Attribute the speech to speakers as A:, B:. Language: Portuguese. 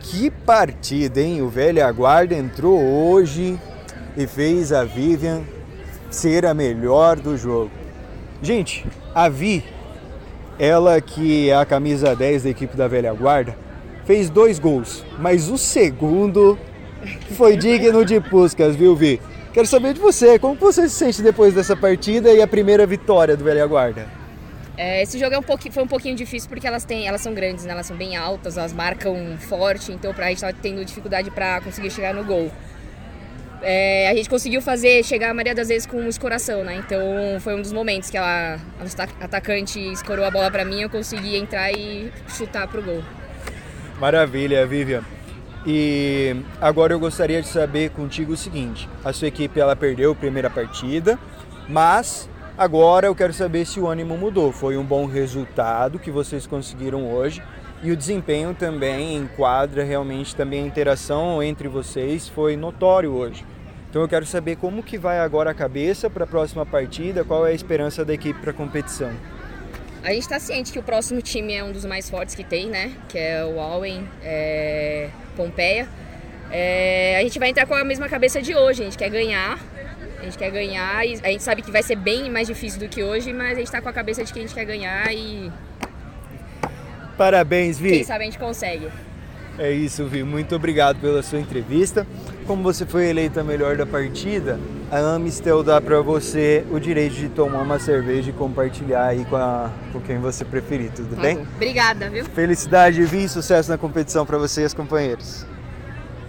A: Que partida, hein? O velho guarda entrou hoje e fez a Vivian ser a melhor do jogo. Gente, a Vi, ela que é a camisa 10 da equipe da velha guarda, fez dois gols, mas o segundo foi digno de puscas, viu, Vi? Quero saber de você, como você se sente depois dessa partida e a primeira vitória do Velha Guarda?
B: É, esse jogo é um foi um pouquinho difícil porque elas têm, elas são grandes, né? elas são bem altas, elas marcam forte, então pra gente estava tendo dificuldade para conseguir chegar no gol. É, a gente conseguiu fazer chegar a maioria das vezes com um escoração, né? Então foi um dos momentos que ela, a atacante escorou a bola para mim, eu consegui entrar e chutar pro gol.
A: Maravilha, Vivian. E agora eu gostaria de saber contigo o seguinte: a sua equipe ela perdeu a primeira partida, mas agora eu quero saber se o ânimo mudou. Foi um bom resultado que vocês conseguiram hoje e o desempenho também enquadra realmente também a interação entre vocês foi notório hoje. Então eu quero saber como que vai agora a cabeça para a próxima partida, qual é a esperança da equipe para a competição.
B: A gente está ciente que o próximo time é um dos mais fortes que tem, né? Que é o Alwen é... Pompeia. É... A gente vai entrar com a mesma cabeça de hoje, a gente quer ganhar. A gente quer ganhar e a gente sabe que vai ser bem mais difícil do que hoje, mas a gente está com a cabeça de que a gente quer ganhar e.
A: Parabéns, Vi.
B: Quem sabe a gente consegue.
A: É isso, Vi. Muito obrigado pela sua entrevista. Como você foi eleita a melhor da partida, a Amistel dá para você o direito de tomar uma cerveja e compartilhar aí com, a, com quem você preferir, tudo bem?
B: Obrigada, viu?
A: Felicidade, Vi, sucesso na competição para vocês, companheiros.